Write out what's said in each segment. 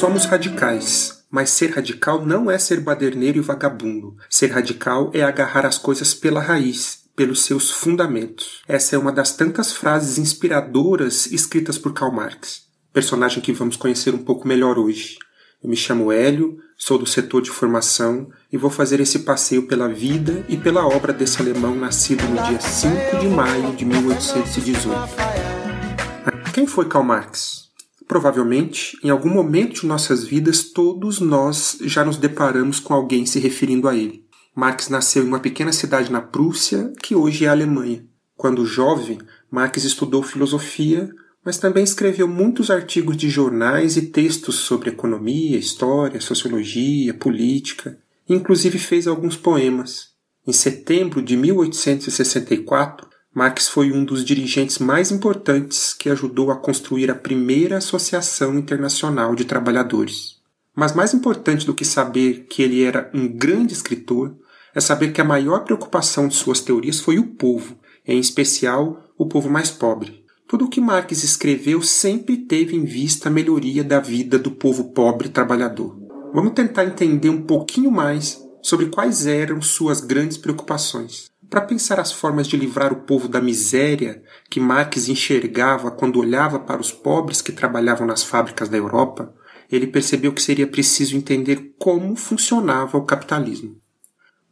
somos radicais, mas ser radical não é ser baderneiro e vagabundo. Ser radical é agarrar as coisas pela raiz, pelos seus fundamentos. Essa é uma das tantas frases inspiradoras escritas por Karl Marx, personagem que vamos conhecer um pouco melhor hoje. Eu me chamo Hélio, sou do setor de formação e vou fazer esse passeio pela vida e pela obra desse alemão nascido no dia 5 de maio de 1818. Quem foi Karl Marx? Provavelmente, em algum momento de nossas vidas, todos nós já nos deparamos com alguém se referindo a ele. Marx nasceu em uma pequena cidade na Prússia, que hoje é a Alemanha. Quando jovem, Marx estudou filosofia, mas também escreveu muitos artigos de jornais e textos sobre economia, história, sociologia, política, inclusive fez alguns poemas. Em setembro de 1864, Marx foi um dos dirigentes mais importantes que ajudou a construir a primeira Associação Internacional de Trabalhadores. Mas mais importante do que saber que ele era um grande escritor é saber que a maior preocupação de suas teorias foi o povo, em especial o povo mais pobre. Tudo o que Marx escreveu sempre teve em vista a melhoria da vida do povo pobre trabalhador. Vamos tentar entender um pouquinho mais sobre quais eram suas grandes preocupações para pensar as formas de livrar o povo da miséria que Marx enxergava quando olhava para os pobres que trabalhavam nas fábricas da Europa, ele percebeu que seria preciso entender como funcionava o capitalismo.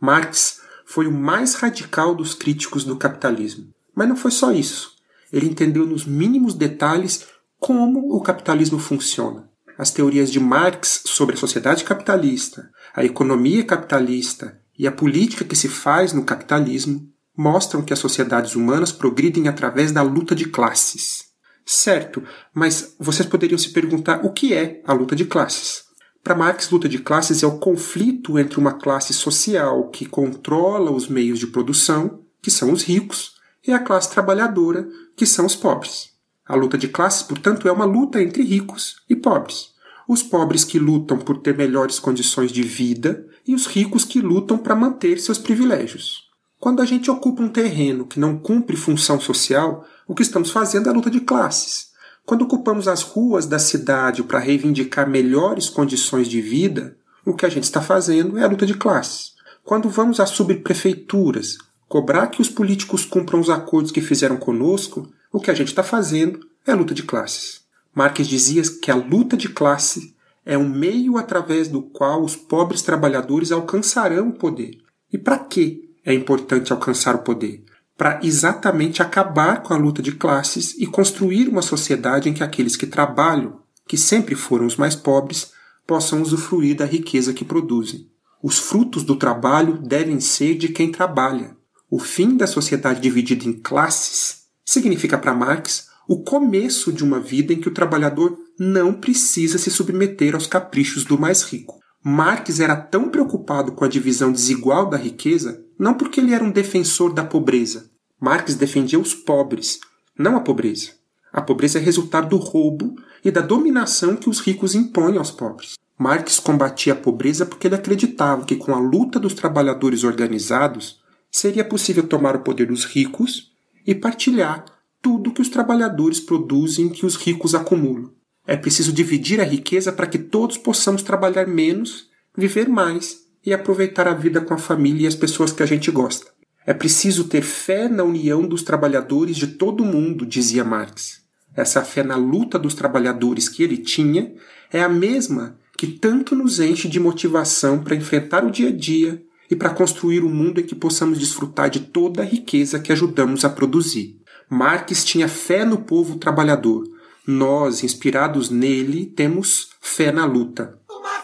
Marx foi o mais radical dos críticos do capitalismo. Mas não foi só isso. Ele entendeu nos mínimos detalhes como o capitalismo funciona. As teorias de Marx sobre a sociedade capitalista, a economia capitalista e a política que se faz no capitalismo mostram que as sociedades humanas progridem através da luta de classes. Certo, mas vocês poderiam se perguntar o que é a luta de classes. Para Marx, luta de classes é o conflito entre uma classe social que controla os meios de produção, que são os ricos, e a classe trabalhadora, que são os pobres. A luta de classes, portanto, é uma luta entre ricos e pobres os pobres que lutam por ter melhores condições de vida e os ricos que lutam para manter seus privilégios. Quando a gente ocupa um terreno que não cumpre função social, o que estamos fazendo é a luta de classes. Quando ocupamos as ruas da cidade para reivindicar melhores condições de vida, o que a gente está fazendo é a luta de classes. Quando vamos às subprefeituras cobrar que os políticos cumpram os acordos que fizeram conosco, o que a gente está fazendo é a luta de classes. Marx dizia que a luta de classe é um meio através do qual os pobres trabalhadores alcançarão o poder. E para que é importante alcançar o poder? Para exatamente acabar com a luta de classes e construir uma sociedade em que aqueles que trabalham, que sempre foram os mais pobres, possam usufruir da riqueza que produzem. Os frutos do trabalho devem ser de quem trabalha. O fim da sociedade dividida em classes significa para Marx o começo de uma vida em que o trabalhador não precisa se submeter aos caprichos do mais rico. Marx era tão preocupado com a divisão desigual da riqueza não porque ele era um defensor da pobreza. Marx defendia os pobres, não a pobreza. A pobreza é resultado do roubo e da dominação que os ricos impõem aos pobres. Marx combatia a pobreza porque ele acreditava que com a luta dos trabalhadores organizados seria possível tomar o poder dos ricos e partilhar tudo que os trabalhadores produzem que os ricos acumulam. É preciso dividir a riqueza para que todos possamos trabalhar menos, viver mais e aproveitar a vida com a família e as pessoas que a gente gosta. É preciso ter fé na união dos trabalhadores de todo o mundo, dizia Marx. Essa fé na luta dos trabalhadores que ele tinha é a mesma que tanto nos enche de motivação para enfrentar o dia a dia e para construir um mundo em que possamos desfrutar de toda a riqueza que ajudamos a produzir. Marx tinha fé no povo trabalhador. Nós, inspirados nele, temos fé na luta.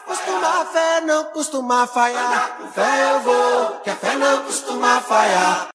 Costuma fé não costuma falhar. Fé eu vou, que a fé não costuma falhar.